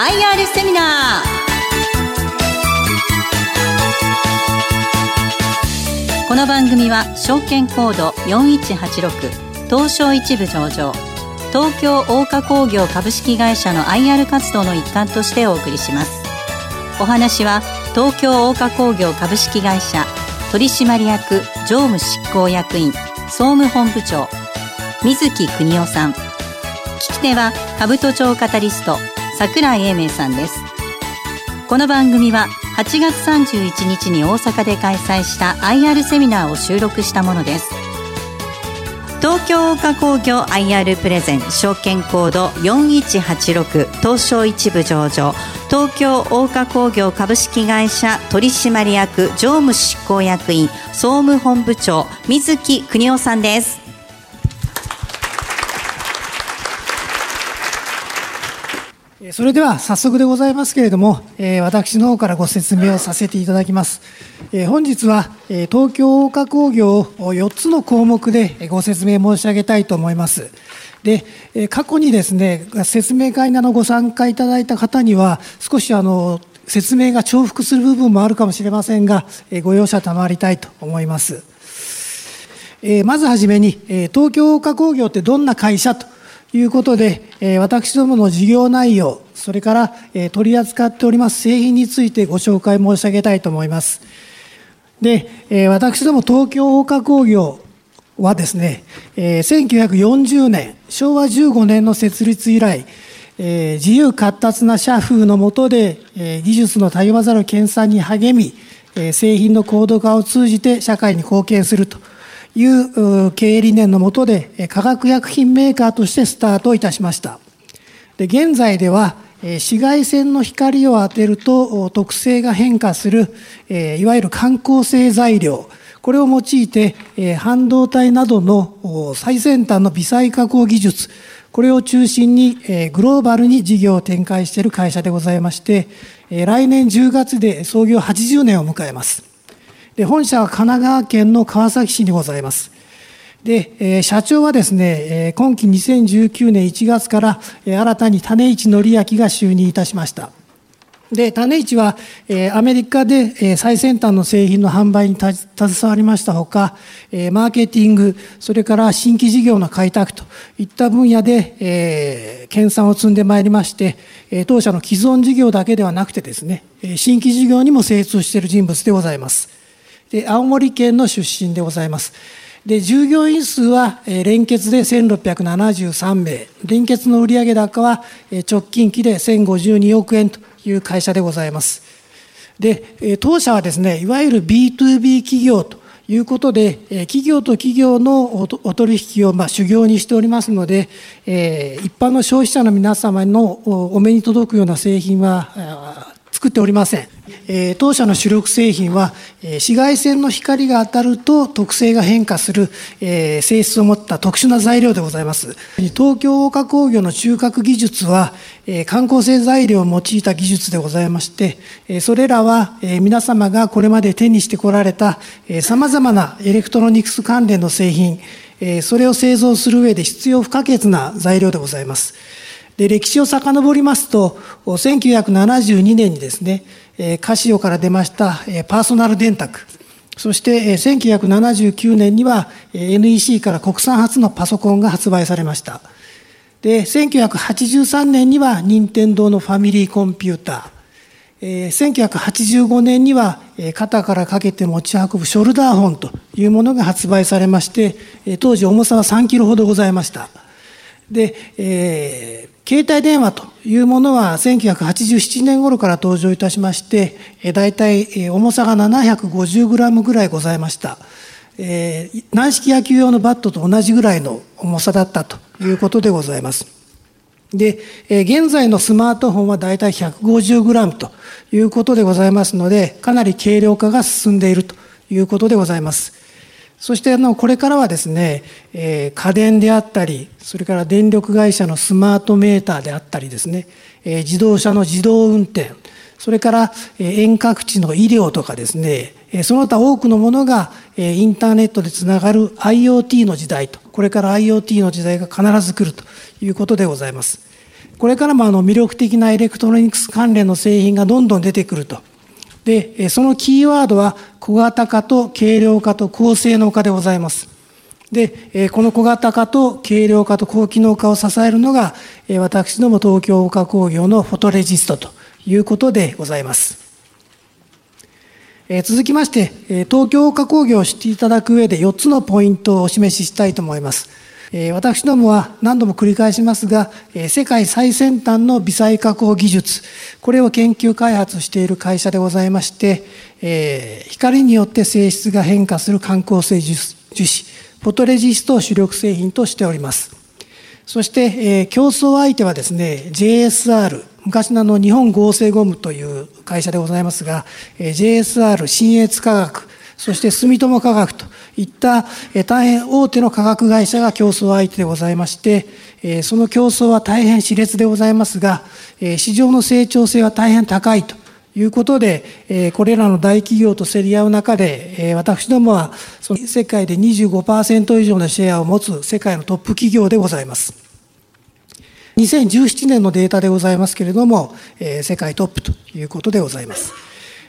IR セミナー。この番組は証券コード4186東証一部上場東京大花工業株式会社の IR 活動の一環としてお送りします。お話は東京大花工業株式会社取締役常務執行役員総務本部長水木邦夫さん。聞き手は兜町カタリスト桜井英明さんです。この番組は8月31日に大阪で開催した IR セミナーを収録したものです。東京岡工業 IR プレゼン証券コード4186東証一部上場東京大花工業株式会社取締役常務執行役員総務本部長水木邦夫さんです。それでは早速でございますけれども、私の方からご説明をさせていただきます。本日は、東京大花工業を4つの項目でご説明申し上げたいと思います。で、過去にですね、説明会などご参加いただいた方には、少しあの、説明が重複する部分もあるかもしれませんが、ご容赦賜りたいと思います。まずはじめに、東京大花工業ってどんな会社ということで、私どもの事業内容、それから、取り扱っております製品についてご紹介申し上げたいと思います。で、私ども東京大花工業はですね、え1940年、昭和15年の設立以来、自由活達な社風の下で、技術のたゆまざる研鑽に励み、製品の高度化を通じて社会に貢献するという経営理念のもとで化学薬品メーカーとしてスタートいたしました。で現在では紫外線の光を当てると特性が変化するいわゆる感光性材料これを用いて半導体などの最先端の微細加工技術これを中心にグローバルに事業を展開している会社でございまして来年10月で創業80年を迎えます。で本社は神奈川県の川崎市にございます。で、え、社長はですね、え、今期2019年1月から、え、新たに種市則明が就任いたしました。で、種市は、え、アメリカで、え、最先端の製品の販売に携わりましたほか、え、マーケティング、それから新規事業の開拓といった分野で、えー、研鑽を積んでまいりまして、え、当社の既存事業だけではなくてですね、新規事業にも精通している人物でございます。で青森県の出身でございます。で従業員数は連結で1673名連結の売上高は直近期で1052億円という会社でございますで当社はですねいわゆる B2B 企業ということで企業と企業のお取引をまあ修行にしておりますので一般の消費者の皆様のお目に届くような製品は作っておりません。え当社の主力製品は、え紫外線の光が当たると特性が変化する、え性質を持った特殊な材料でございます。東京大花工業の中核技術は、え感光性材料を用いた技術でございまして、えそれらは、え皆様がこれまで手にしてこられた、え様々なエレクトロニクス関連の製品、えそれを製造する上で必要不可欠な材料でございます。で、歴史を遡りますと、1972年にですね、カシオから出ましたパーソナル電卓、そして1979年には NEC から国産初のパソコンが発売されました。で、1983年には任天堂のファミリーコンピューター、1985年には肩からかけて持ち運ぶショルダーホンというものが発売されまして、当時重さは3キロほどございました。で、えー、携帯電話というものは1987年頃から登場いたしまして、大体重さが750グラムぐらいございました。えー、軟式野球用のバットと同じぐらいの重さだったということでございます。で、えー、現在のスマートフォンは大体150グラムということでございますので、かなり軽量化が進んでいるということでございます。そしてあのこれからはですね、えー、家電であったり、それから電力会社のスマートメーターであったりですね、えー、自動車の自動運転、それから、遠隔地の医療とかですね、その他多くのものが、インターネットでつながる IoT の時代と、これから IoT の時代が必ず来るということでございます。これからもあの魅力的なエレクトロニクス関連の製品がどんどん出てくると。で、そのキーワードは小型化と軽量化と高性能化でございます。で、この小型化と軽量化と高機能化を支えるのが、私ども東京応化工業のフォトレジストということでございます。続きまして、東京応化工業を知っていただく上で4つのポイントをお示ししたいと思います。私どもは何度も繰り返しますが、世界最先端の微細加工技術、これを研究開発している会社でございまして、光によって性質が変化する感光性樹脂、フォトレジストを主力製品としております。そして、競争相手はですね、JSR、昔のあの日本合成ゴムという会社でございますが、JSR、新越科学、そして住友化学といった大変大手の化学会社が競争相手でございまして、その競争は大変熾烈でございますが、市場の成長性は大変高いということで、これらの大企業と競り合う中で、私どもはその世界で25%以上のシェアを持つ世界のトップ企業でございます。2017年のデータでございますけれども、世界トップということでございます。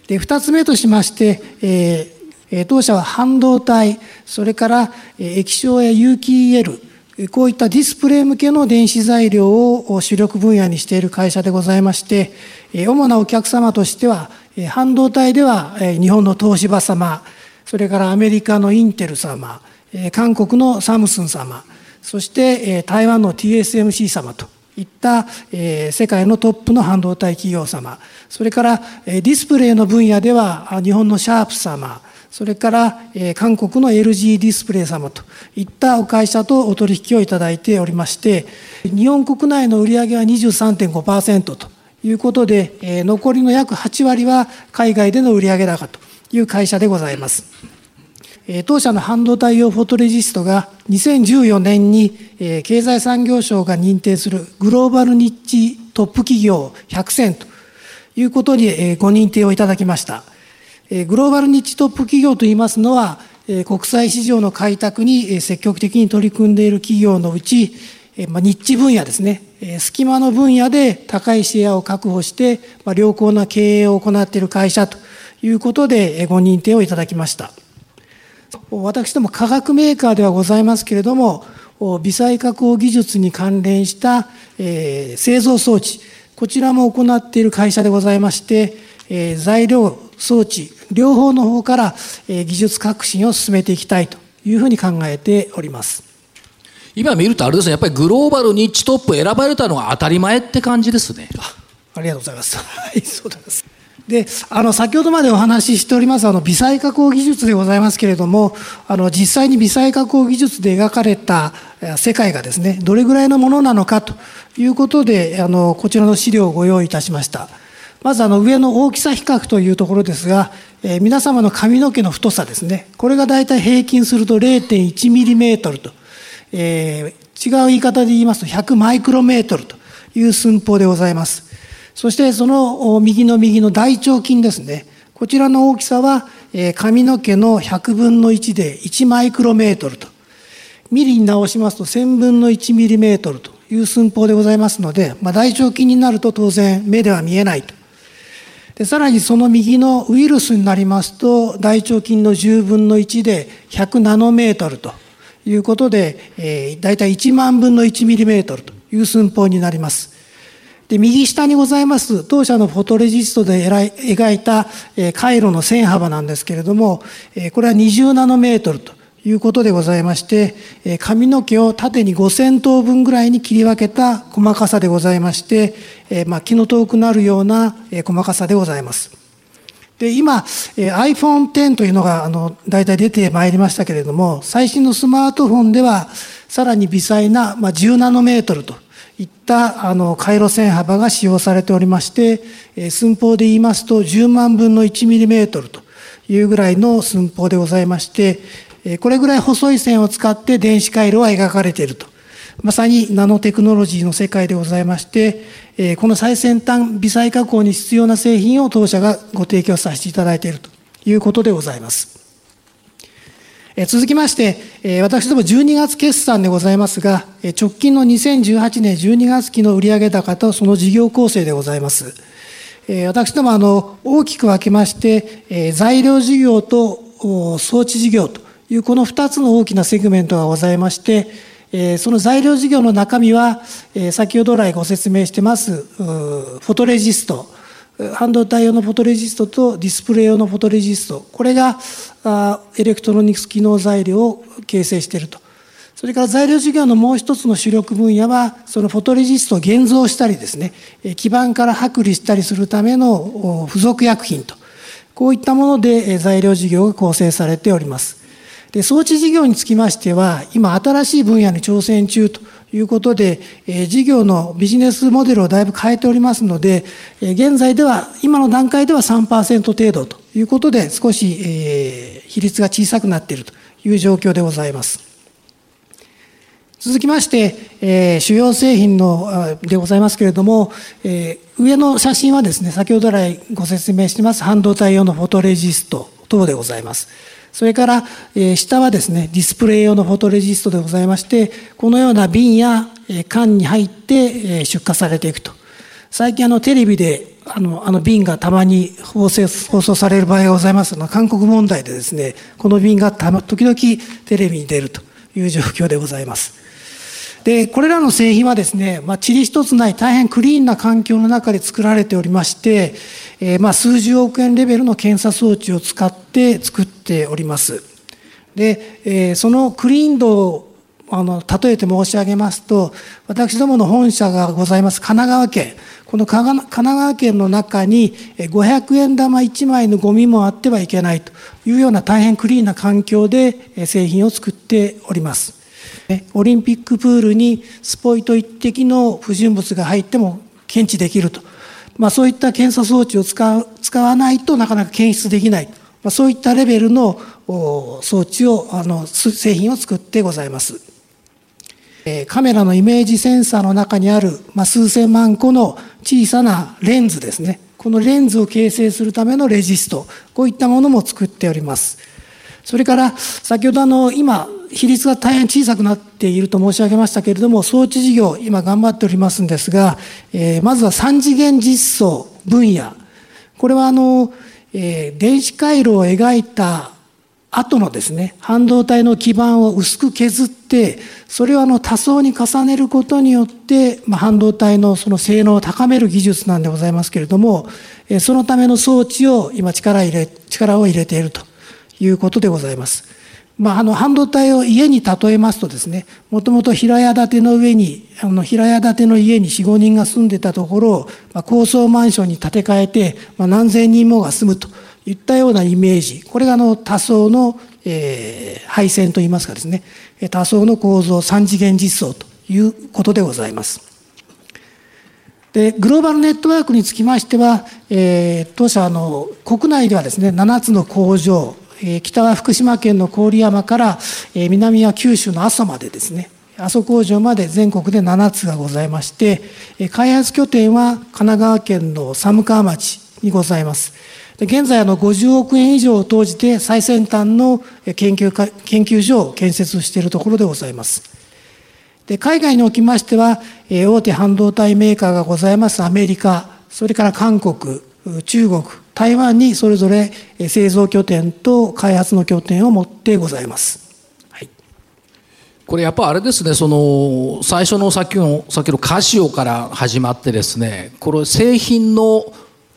で、2つ目としまして、当社は半導体、それから液晶や有機 EL、こういったディスプレイ向けの電子材料を主力分野にしている会社でございまして、主なお客様としては、半導体では日本の東芝様、それからアメリカのインテル様、韓国のサムスン様、そして台湾の TSMC 様といった世界のトップの半導体企業様、それからディスプレイの分野では日本のシャープ様、それから、え韓国の LG ディスプレイ様といったお会社とお取引をいただいておりまして、日本国内の売上は23.5%ということで、え残りの約8割は海外での売上高という会社でございます。当社の半導体用フォトレジストが2014年に経済産業省が認定するグローバルニッチトップ企業100選ということにご認定をいただきました。グローバルニッチトップ企業といいますのは、国際市場の開拓に積極的に取り組んでいる企業のうち、ニッチ分野ですね、隙間の分野で高いシェアを確保して、良好な経営を行っている会社ということでご認定をいただきました。私ども化学メーカーではございますけれども、微細加工技術に関連した製造装置、こちらも行っている会社でございまして、材料装置両方の方から技術革新を進めていきたいというふうに考えております。今見るとあれですねやっぱりグローバルニッチトップ選ばれたのは当たり前って感じですね。ありがとうございます。はいそうです。であの先ほどまでお話ししておりますあの微細加工技術でございますけれどもあの実際に微細加工技術で描かれた世界がですねどれぐらいのものなのかということであのこちらの資料をご用意いたしました。まずあの上の大きさ比較というところですが、えー、皆様の髪の毛の太さですね。これが大体平均すると 0.1mm と、えー、違う言い方で言いますと100マイクロメートルという寸法でございます。そしてその右の右の大腸筋ですね。こちらの大きさは、えー、髪の毛の100分の1で1マイクロメートルと。ミリに直しますと1000分の1ミリメートルという寸法でございますので、まあ、大腸筋になると当然目では見えないとでさらにその右のウイルスになりますと大腸菌の10分の1で100ナノメートルということで、えー、大体1万分の1ミリメートルという寸法になります。で右下にございます当社のフォトレジストで描いた、えー、回路の線幅なんですけれども、えー、これは20ナノメートルということでございまして、髪の毛を縦に5000等分ぐらいに切り分けた細かさでございまして、まあ、気の遠くなるような細かさでございます。で、今、iPhone X というのが、あの、大体出てまいりましたけれども、最新のスマートフォンでは、さらに微細な、まあ、10ナノメートルといった、あの、回路線幅が使用されておりまして、寸法で言いますと、10万分の1ミリメートルというぐらいの寸法でございまして、これぐらい細い線を使って電子回路は描かれていると。まさにナノテクノロジーの世界でございまして、この最先端微細加工に必要な製品を当社がご提供させていただいているということでございます。続きまして、私ども12月決算でございますが、直近の2018年12月期の売上高とその事業構成でございます。私どもあの大きく分けまして、材料事業と装置事業というこの2つの大きなセグメントがございまして、その材料事業の中身は、先ほど来ご説明してますフォトレジスト、半導体用のフォトレジストとディスプレイ用のフォトレジスト。これがエレクトロニクス機能材料を形成していると。それから材料事業のもう一つの主力分野はそのフォトレジストを現像したりですね基板から剥離したりするための付属薬品と。こういったもので材料事業が構成されております。で装置事業につきましては今新しい分野に挑戦中ということで、え事業のビジネスモデルをだいぶ変えておりますので、え現在では、今の段階では3%程度ということで、少し、え比率が小さくなっているという状況でございます。続きまして、え、主要製品のでございますけれども、え、上の写真はですね、先ほど来ご説明してます、半導体用のフォトレジスト等でございます。それから、え下はですね、ディスプレイ用のフォトレジストでございまして、このような瓶やえ缶に入ってえ出荷されていくと。最近あのテレビであのあの瓶がたまに放送放送される場合がございますの韓国問題でですね、この瓶がたま時々テレビに出るという状況でございます。で、これらの製品はですね、まあ、塵一つない大変クリーンな環境の中で作られておりまして、えー、まあ数十億円レベルの検査装置を使って作っております。で、えー、そのクリーン度をあの例えて申し上げますと私どもの本社がございます神奈川県この神奈川県の中に500円玉1枚のゴミもあってはいけないというような大変クリーンな環境で製品を作っております。オリンピックプールにスポイト一滴の不純物が入っても検知できると、まあ、そういった検査装置を使う使わないとなかなか検出できない、まあ、そういったレベルの装置をあの製品を作ってございます。カメラのイメージセンサーの中にある、まあ、数千万個の小さなレンズですね。このレンズを形成するためのレジスト。こういったものも作っております。それから先ほどあの今比率が大変小さくなっていると申し上げましたけれども、装置事業、今頑張っておりますんですが、えー、まずは三次元実装分野。これはあの、えー、電子回路を描いた後のですね、半導体の基板を薄く削って、それをあの多層に重ねることによって、まあ、半導体のその性能を高める技術なんでございますけれども、えそのための装置を今力入れ、力を入れているということでございます。まあ、あの半導体を家に例えますとですねもともと平屋建ての上にあの平屋建ての家に45人が住んでたところを、まあ、高層マンションに建て替えて、まあ、何千人もが住むといったようなイメージこれがあの多層の、えー、配線といいますかですね多層の構造三次元実装ということでございます。でグローバルネットワークにつきましては、えー、当社の国内ではですね7つの工場北は福島県の郡山から南は九州の阿蘇までですね。阿蘇工場まで全国で7つがございまして開発拠点は神奈川県の寒川町にございます。現在あの50億円以上を投じて最先端の研究研究所を建設しているところでございます。で海外におきましては大手半導体メーカーがございます。アメリカそれから韓国中国台湾にそれぞれ製造拠点と開発の拠点を持ってございます。これやっぱあれですね、その最初のさっきのさっきのカシオから始まってですね、これ製品の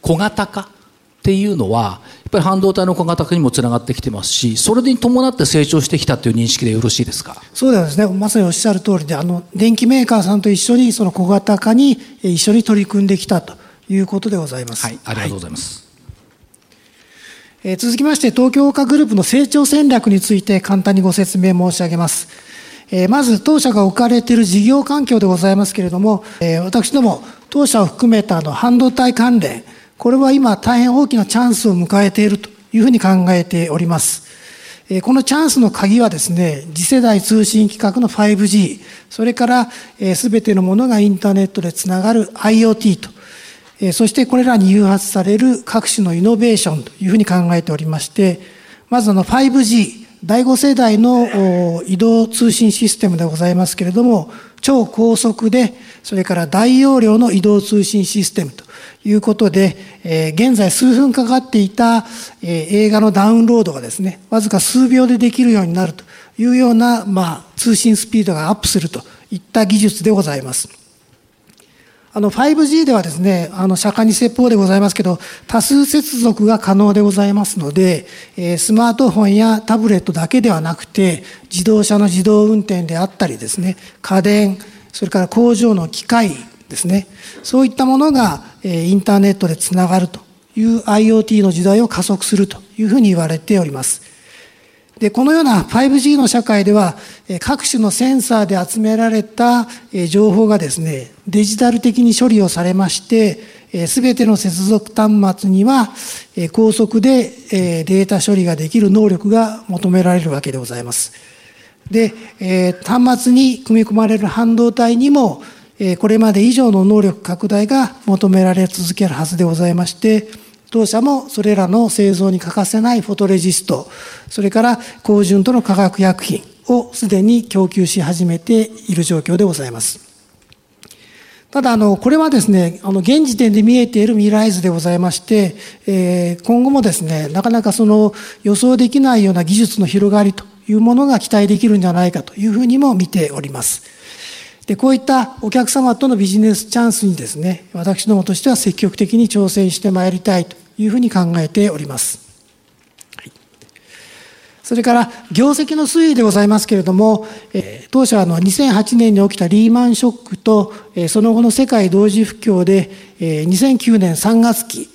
小型化っていうのは、やっぱり半導体の小型化にもつながってきてますし、それに伴って成長してきたという認識でよろしいですか？そうですね、まさにおっしゃる通りで、あの電機メーカーさんと一緒にその小型化に一緒に取り組んできたということでございます。はい、ありがとうございます。はいえ続きまして東京化グループの成長戦略について簡単にご説明申し上げます。えまず当社が置かれている事業環境でございますけれども、え私ども当社を含めたの半導体関連これは今大変大きなチャンスを迎えているというふうに考えております。このチャンスの鍵はですね、次世代通信規格の 5G、それからすべてのものがインターネットでつながる IoT とそしてこれらに誘発される各種のイノベーションというふうに考えておりまして、まずあの 5G、第5世代の移動通信システムでございますけれども、超高速で、それから大容量の移動通信システムということで、え、現在数分かかっていた、え、映画のダウンロードがですね、わずか数秒でできるようになるというような、まあ、通信スピードがアップするといった技術でございます。あの 5G ではですね、あの釈迦に説法でございますけど、多数接続が可能でございますので、えスマートフォンやタブレットだけではなくて、自動車の自動運転であったりですね、家電、それから工場の機械ですね、そういったものが、えインターネットでつながるという IoT の時代を加速するというふうに言われております。で、このような 5G の社会では、各種のセンサーで集められた情報がですね、デジタル的に処理をされまして、すべての接続端末には高速でデータ処理ができる能力が求められるわけでございます。で、端末に組み込まれる半導体にも、これまで以上の能力拡大が求められ続けるはずでございまして、当社もそれらの製造に欠かせないフォトレジスト、それから高純度の化学薬品をすでに供給し始めている状況でございます。ただ、あの、これはですね、あの、現時点で見えている未来図でございまして、えー、今後もですね、なかなかその予想できないような技術の広がりというものが期待できるんじゃないかというふうにも見ております。で、こういったお客様とのビジネスチャンスにですね、私どもとしては積極的に挑戦してまいりたいというふうに考えております。それから、業績の推移でございますけれども、当社は2008年に起きたリーマンショックと、その後の世界同時不況で、2009年3月期、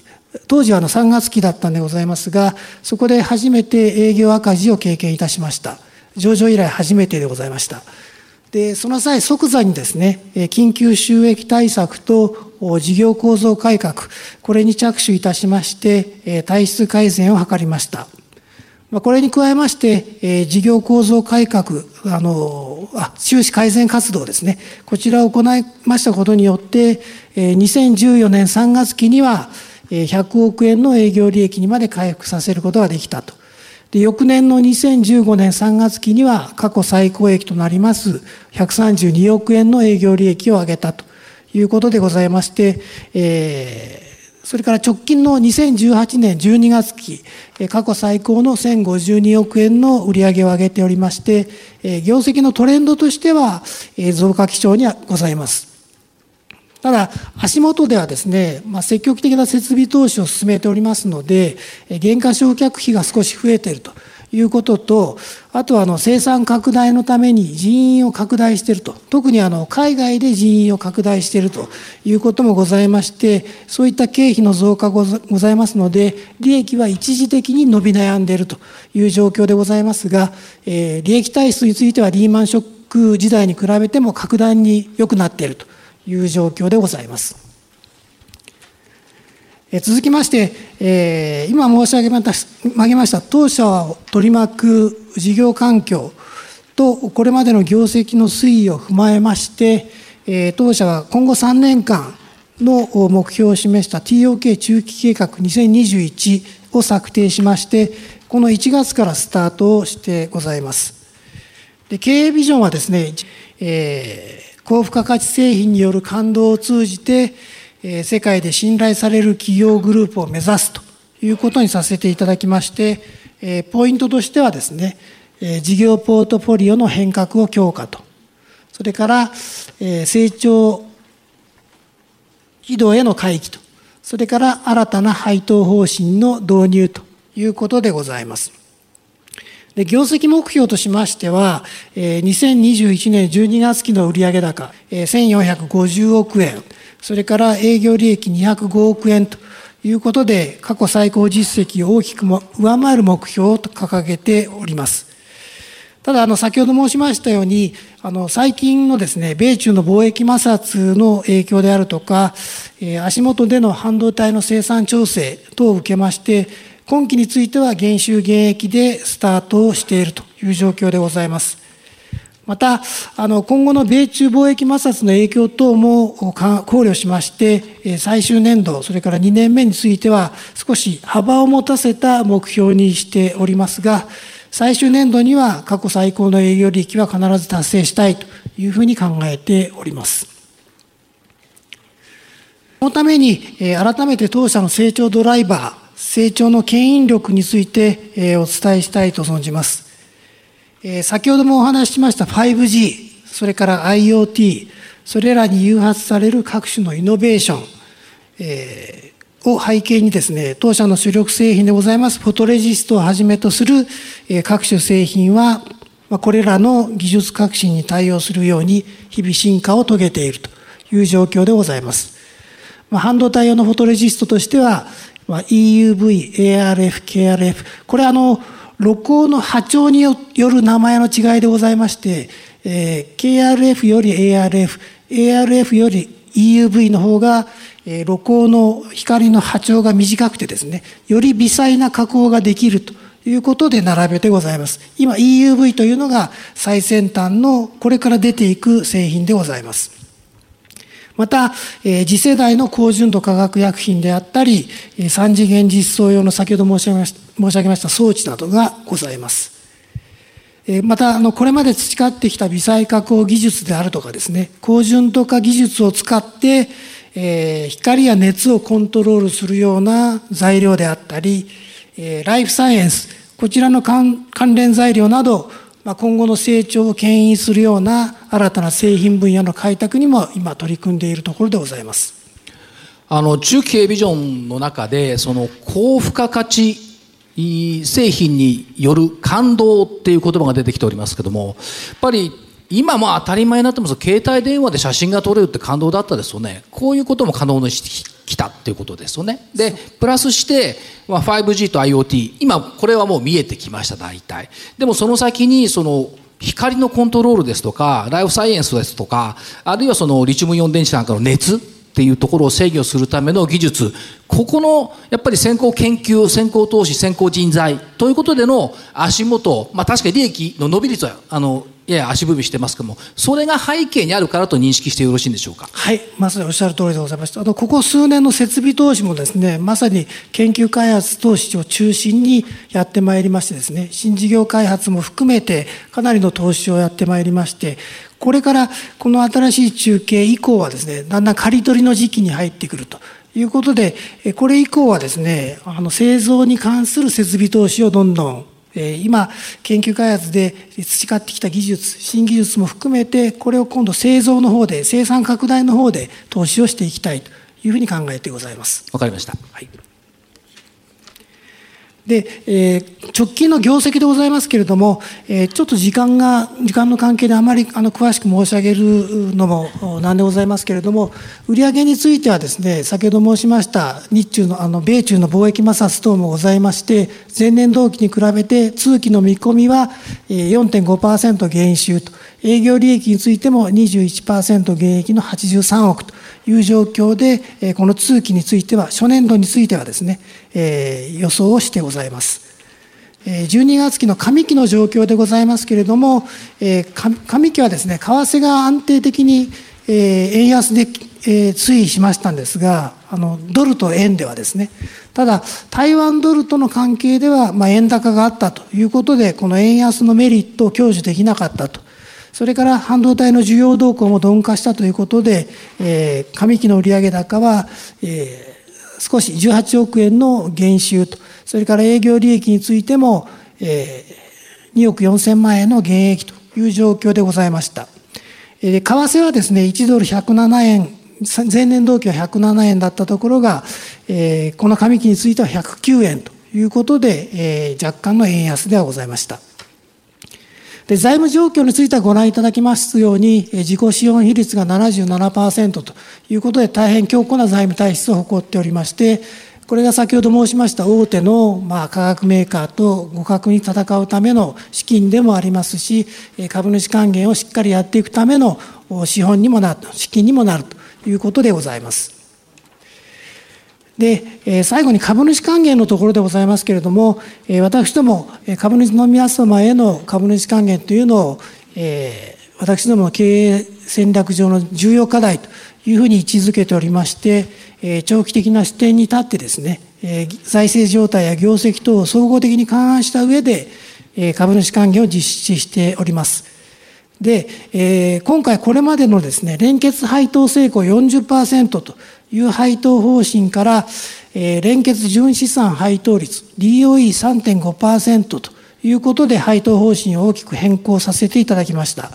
当時はの3月期だったんでございますが、そこで初めて営業赤字を経験いたしました。上場以来初めてでございました。で、その際、即座にですね、緊急収益対策と事業構造改革、これに着手いたしまして、体質改善を図りました。これに加えまして、事業構造改革、あの、あ、収支改善活動ですね。こちらを行いましたことによって、2014年3月期には、100億円の営業利益にまで回復させることができたと。で翌年の2015年3月期には過去最高益となります132億円の営業利益を上げたということでございまして、えー、それから直近の2018年12月期、過去最高の1052億円の売上を上げておりまして、業績のトレンドとしては増加基調にはございます。ただ、足元ではですね、まあ、積極的な設備投資を進めておりますので、減価償却費が少し増えているということと、あとはあの生産拡大のために人員を拡大していると、特にあの海外で人員を拡大しているということもございまして、そういった経費の増加ございますので、利益は一時的に伸び悩んでいるという状況でございますが、えー、利益体質についてはリーマンショック時代に比べても格段に良くなっていると。いう状況でございます。続きまして、え、今申し上げました当社を取り巻く事業環境とこれまでの業績の推移を踏まえまして、えー、当社は今後3年間の目標を示した TOK 中期計画2021を策定しまして、この1月からスタートをしてございます。で経営ビジョンはですね、えー高付加価値製品による感動を通じて、え世界で信頼される企業グループを目指すということにさせていただきまして、えポイントとしてはですね、え事業ポートフォリオの変革を強化と、それから、え成長軌道への回帰と、それから新たな配当方針の導入ということでございます。で、業績目標としましてはえ、2021年12月期の売上高え、1450億円、それから営業利益205億円ということで、過去最高実績を大きくも上回る目標を掲げております。ただ、あの、先ほど申しましたように、あの、最近のですね、米中の貿易摩擦の影響であるとか、え足元での半導体の生産調整等を受けまして、今期については減収減益でスタートをしているという状況でございます。また、あの、今後の米中貿易摩擦の影響等も考慮しまして、最終年度、それから2年目については少し幅を持たせた目標にしておりますが、最終年度には過去最高の営業利益は必ず達成したいというふうに考えております。そのために、改めて当社の成長ドライバー、成長の牽引力についてお伝えしたいと存じます。先ほどもお話ししました 5G、それから IoT、それらに誘発される各種のイノベーション、え、を背景にですね、当社の主力製品でございますフォトレジストをはじめとする、え各種製品は、まこれらの技術革新に対応するように日々進化を遂げているという状況でございます。ま半導体用のフォトレジストとしては、ま EUV、ARF、KRF、これあの、録音の波長による名前の違いでございまして、えー、KRF より ARF、ARF より EUV の方が、えー、露光の光の波長が短くてですね、より微細な加工ができるということで並べてございます。今 EUV というのが最先端のこれから出ていく製品でございます。また、え、次世代の高純度化学薬品であったり、三次元実装用の先ほど申し上げました申し上げました装置などがございます。また、あの、これまで培ってきた微細加工技術であるとかですね、高純度化技術を使って、え、光や熱をコントロールするような材料であったり、え、ライフサイエンス、こちらの関連材料など、まあ、今後の成長を牽引するような新たな製品分野の開拓にも今取り組んでいるところでございます。あの中期経ビジョンの中でその高付加価値製品による感動っていう言葉が出てきておりますけどもやっぱり今も当たり前になってます携帯電話で写真が撮れるって感動だったですよねこういうことも可能にしてきたっていうことですよね。でプラスして、ま、5G と IoT 今これはもう見えてきました大体。でもその先にその光のコントロールですとかライフサイエンスですとかあるいはそのリチウムイオン電池なんかの熱っていうところを制御するための技術。ここのやっぱり先行研究先行投資先行人材ということでの足元まあ確かに利益の伸び率はあのやや足踏みしてますけどもそれが背景にあるからと認識してよろしいんでしょうか？はいまさにおっしゃる通りでございました。あのここ数年の設備投資もですねまさに研究開発投資を中心にやってまいりましてですね新事業開発も含めてかなりの投資をやってまいりましてこれからこの新しい中継以降はですねだんだん刈り取りの時期に入ってくるということでこれ以降はですねあの製造に関する設備投資をどんどん今研究開発で培ってきた技術新技術も含めてこれを今度製造の方で生産拡大の方で投資をしていきたいというふうに考えてございます。わかりました。はいで、えー、直近の業績でございますけれども、えー、ちょっと時間が、時間の関係であまりあの詳しく申し上げるのもなんでございますけれども、売上についてはですね、先ほど申しました日中の、あの、米中の貿易摩擦等もございまして、前年同期に比べて通期の見込みは4.5%減収と、営業利益についても21%減益の83億という状況で、この通期については、初年度についてはですね、予想をしてございます。12月期の上期の状況でございますけれども、上期はですね、為替が安定的に円安で推移しましたんですが、あのドルと円ではですね、ただ、台湾ドルとの関係では、ま、円高があったということで、この円安のメリットを享受できなかったとそれから半導体の需要動向も鈍化したということで、えー、上期の売上高は、えー、少し18億円の減収と、それから営業利益についても、えー、2億4千万円の減益という状況でございました。えー、為替はですね、1ドル107円、前年同期は107円だったところが、えー、この上期については109円ということで、えー、若干の円安ではございました。で財務状況についてはご覧いただきますように、自己資本比率が77%ということで、大変強固な財務体質を誇っておりまして、これが先ほど申しました大手の、まあ、化学メーカーと互角に戦うための資金でもありますし、株主還元をしっかりやっていくための資本にもなる、資金にもなるということでございます。で、最後に株主還元のところでございますけれども、私ども株主の皆様への株主還元というのを、私どもの経営戦略上の重要課題というふうに位置づけておりまして、長期的な視点に立ってですね、財政状態や業績等を総合的に勘案した上で、株主還元を実施しております。で、今回これまでのですね、連結配当成功40%という配当方針から、えー、連結純資産配当率 DOE3.5% ということで配当方針を大きく変更させていただきました。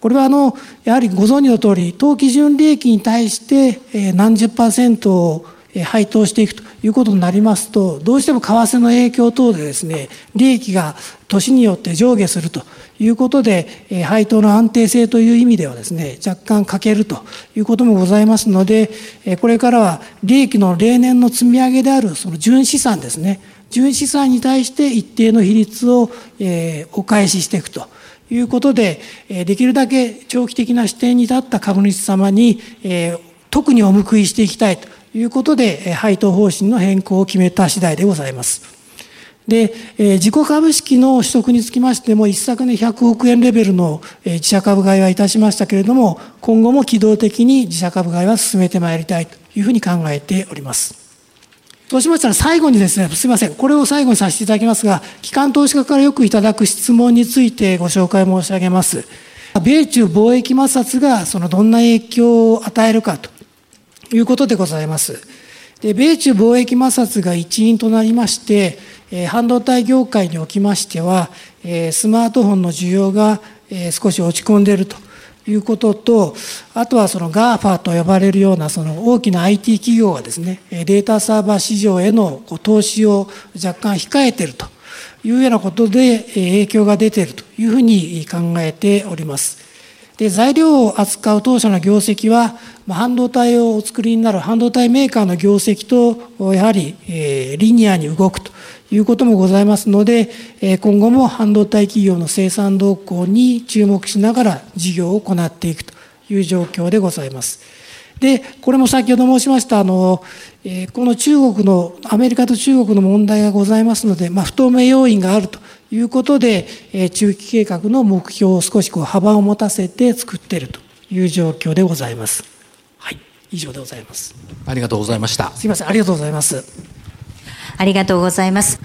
これはあのやはりご存知の通り当期純利益に対してえ何十パーセントを配当していくということになりますとどうしても為替の影響等でですね利益が年によって上下するということで配当の安定性という意味ではですね若干欠けるということもございますのでこれからは利益の例年の積み上げであるその純資産ですね純資産に対して一定の比率をお返ししていくということでできるだけ長期的な視点に立った株主様に特にお報いしていきたいということで配当方針の変更を決めた次第でございます。で、え自己株式の取得につきましても、一昨年100億円レベルの、え自社株買いはいたしましたけれども、今後も機動的に自社株買いは進めてまいりたいというふうに考えております。そうしましたら最後にですね、すみません、これを最後にさせていただきますが、機関投資家からよくいただく質問についてご紹介申し上げます。米中貿易摩擦がそのどんな影響を与えるかということでございます。で米中貿易摩擦が一因となりまして、え半導体業界におきましては、えスマートフォンの需要が、え少し落ち込んでいるということと、あとはその GAFA と呼ばれるようなその大きな IT 企業がですね、データサーバー市場への投資を若干控えているというようなことで影響が出ているというふうに考えております。で材料を扱う当社の業績は、半導体をお作りになる半導体メーカーの業績とやはり、えリニアに動くということもございますので、え今後も半導体企業の生産動向に注目しながら事業を行っていくという状況でございます。で、これも先ほど申しました、あの、えこの中国の、アメリカと中国の問題がございますので、まあ、不透明要因があるということで、中期計画の目標を少しこう幅を持たせて作っているという状況でございます。はい、以上でございます。ありがとうございました。すみません、ありがとうございます。ありがとうございます。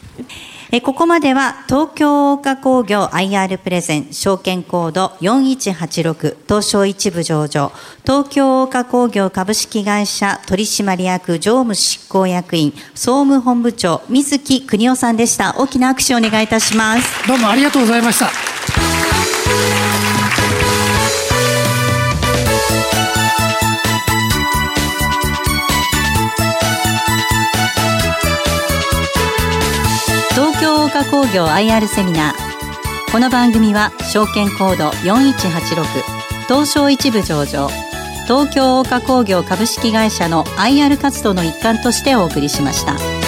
えここまでは東京大工業 IR プレゼン証券コード4186東証一部上場東京大工業株式会社取締役常務執行役員総務本部長水木邦夫さんでした。大きな拍手をお願いいたします。どうもありがとうございました。工業 IR セミナーこの番組は証券コード4186東証一部上場東京大岡工業株式会社の IR 活動の一環としてお送りしました。